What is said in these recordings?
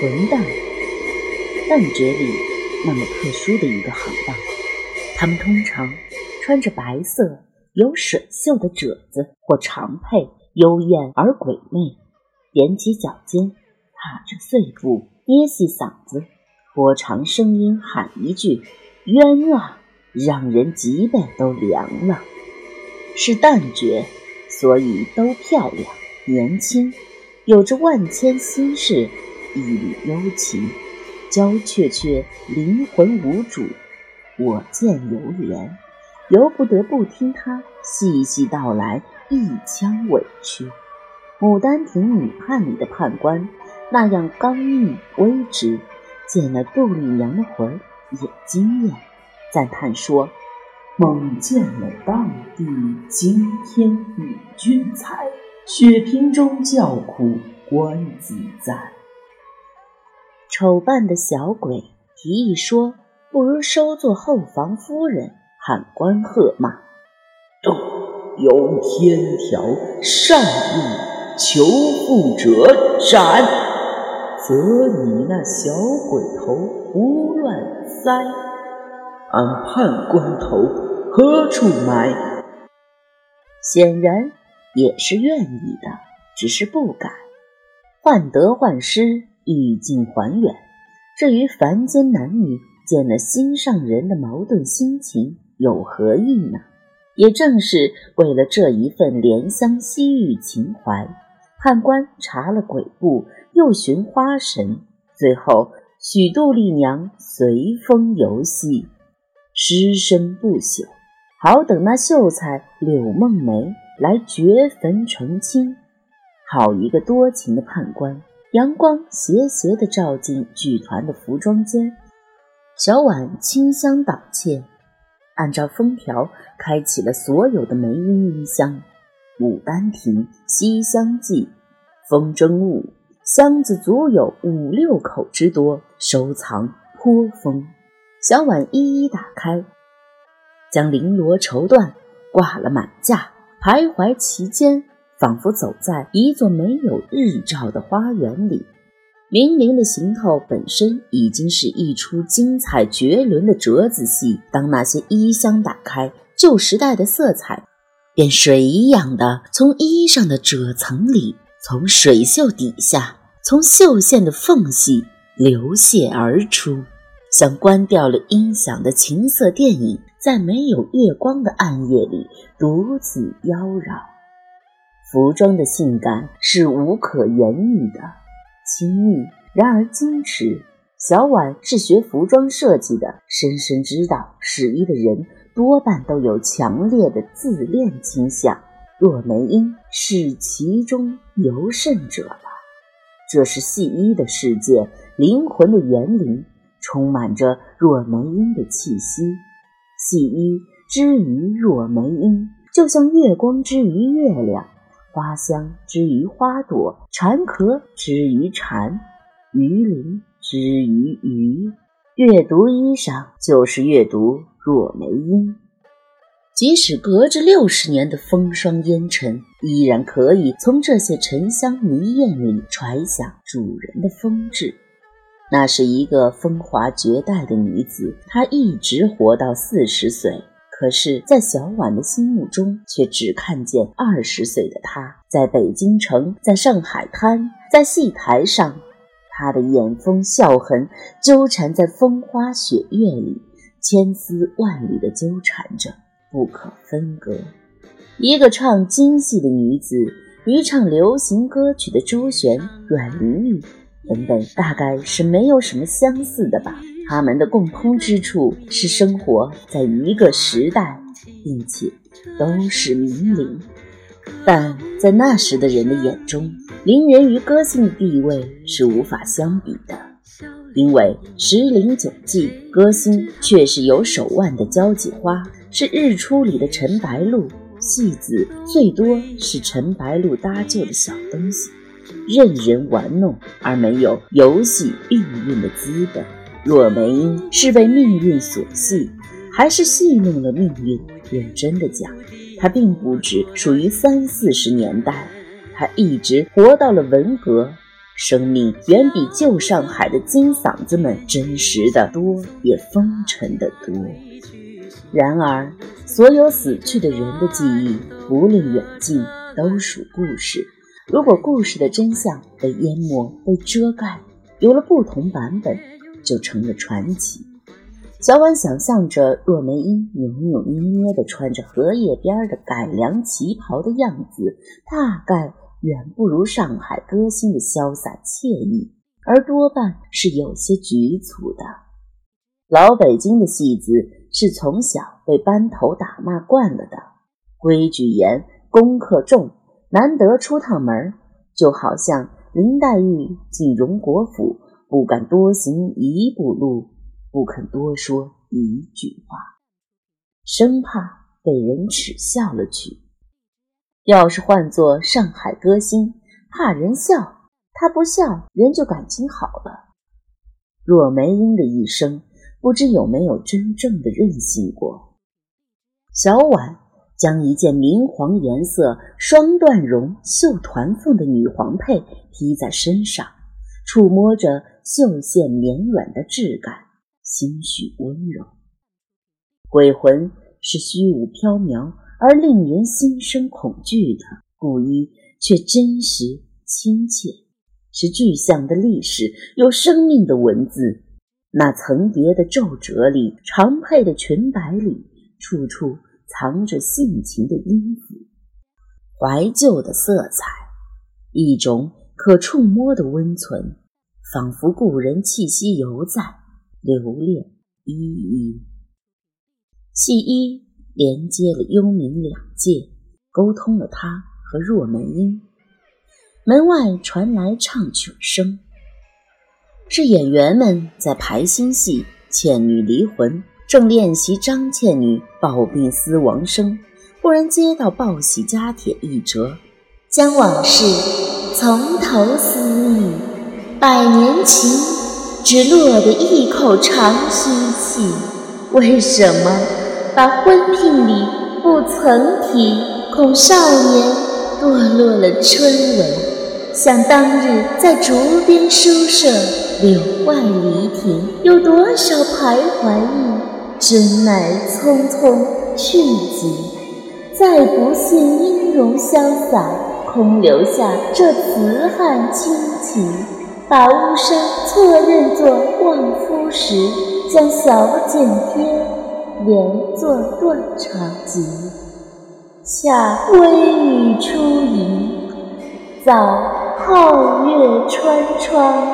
混蛋。旦角里那么特殊的一个行当，他们通常穿着白色有水袖的褶子或长佩，幽艳而鬼魅，踮起脚尖，踏着碎步，捏细嗓子，拖长声音喊一句：“冤啊！”让人脊背都凉了。是旦角，所以都漂亮、年轻，有着万千心事，一缕幽情，娇怯却灵魂无主。我见犹怜，由不得不听他细细道来一腔委屈。《牡丹亭》女判里的判官那样刚毅威直，见了杜丽娘的魂儿也惊艳，赞叹说。梦见了当地惊天女君才，雪瓶中叫苦官自在。丑扮的小鬼提议说：“不如收做后房夫人。”喊官喝骂：“都有天条，善意求富者斩！则你那小鬼头胡乱塞，俺判官头。”何处埋？显然也是愿意的，只是不敢。患得患失，意境还远。这与凡间男女见了心上人的矛盾心情有何异呢？也正是为了这一份怜香惜玉情怀，判官查了鬼部，又寻花神，最后许杜丽娘随风游戏，尸身不朽。好等那秀才柳梦梅来掘坟成亲。好一个多情的判官！阳光斜斜地照进剧团的服装间，小婉清香导窃，按照封条开启了所有的梅音音箱，《牡丹亭》《西厢记》《风筝误》，箱子足有五六口之多，收藏颇丰。小婉一一打开。将绫罗绸缎挂了满架，徘徊其间，仿佛走在一座没有日照的花园里。明灵的行头本身已经是一出精彩绝伦的折子戏。当那些衣箱打开，旧时代的色彩便水一样的从衣裳的褶层里，从水袖底下，从绣线的缝隙流泻而出，像关掉了音响的情色电影。在没有月光的暗夜里，独自妖娆。服装的性感是无可言喻的，亲密然而矜持。小婉是学服装设计的，深深知道试衣的人多半都有强烈的自恋倾向。若梅英是其中尤甚者了。这是戏衣的世界，灵魂的园林，充满着若梅英的气息。细衣之于若梅英，就像月光之于月亮，花香之于花朵，蝉壳之于蝉，鱼鳞之于鱼。阅读衣裳，就是阅读若梅英。即使隔着六十年的风霜烟尘，依然可以从这些沉香泥艳里揣想主人的风致。那是一个风华绝代的女子，她一直活到四十岁。可是，在小婉的心目中，却只看见二十岁的她。在北京城，在上海滩，在戏台上，她的眼风笑痕纠缠在风花雪月里，千丝万缕的纠缠着，不可分割。一个唱京戏的女子，与唱流行歌曲的周璇、阮玲玉。等等，大概是没有什么相似的吧。他们的共通之处是生活在一个时代，并且都是名伶。但在那时的人的眼中，伶人与歌星的地位是无法相比的，因为时龄久记，歌星却是有手腕的交际花，是日出里的陈白露，戏子最多是陈白露搭救的小东西。任人玩弄而没有游戏命运的资本。若梅是被命运所戏，还是戏弄了命运？认真的讲，她并不只属于三四十年代，她一直活到了文革。生命远比旧上海的金嗓子们真实的多，也风尘的多。然而，所有死去的人的记忆，无论远近，都属故事。如果故事的真相被淹没、被遮盖，有了不同版本，就成了传奇。小婉想象着若梅英扭扭捏捏地穿着荷叶边的改良旗袍的样子，大概远不如上海歌星的潇洒惬意，而多半是有些局促的。老北京的戏子是从小被班头打骂惯了的，规矩严，功课重，难得出趟门，就好像林黛玉进荣国府，不敢多行一步路。不肯多说一句话，生怕被人耻笑了去。要是换做上海歌星，怕人笑，他不笑，人就感情好了。若梅英的一生，不知有没有真正的任性过。小婉将一件明黄颜色双缎绒绣团凤的女皇佩披在身上，触摸着绣线绵软的质感。心绪温柔，鬼魂是虚无缥缈而令人心生恐惧的，故衣却真实亲切，是具象的历史，有生命的文字。那层叠的皱褶里，长佩的裙摆里，处处藏着性情的音符，怀旧的色彩，一种可触摸的温存，仿佛故人气息犹在。留恋依依，戏衣连接了幽冥两界，沟通了他和若梅英。门外传来唱曲声，是演员们在排新戏《倩女离魂》，正练习张倩女抱病思亡声，忽然接到报喜家帖一折，将往事从头思忆，百年情。只落得一口长吁气，为什么把婚聘礼不曾提？恐少年堕落了春文。想当日在竹边书舍，柳外离亭，有多少徘徊意？真乃匆匆去极，再不现音容潇洒，空留下这词汉清奇。把巫山错认作望夫石，将小剪贴连作断肠集。恰微雨初盈，早皓月穿窗，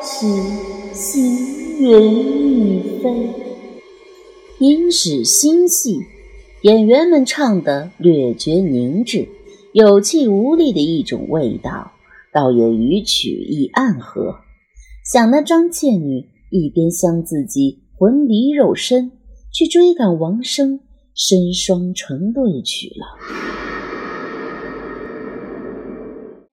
时行云欲飞。因是新戏，演员们唱得略觉凝滞，有气无力的一种味道。倒也与曲意暗合，想那张倩女一边向自己魂离肉身去追赶王生，身双成对去了。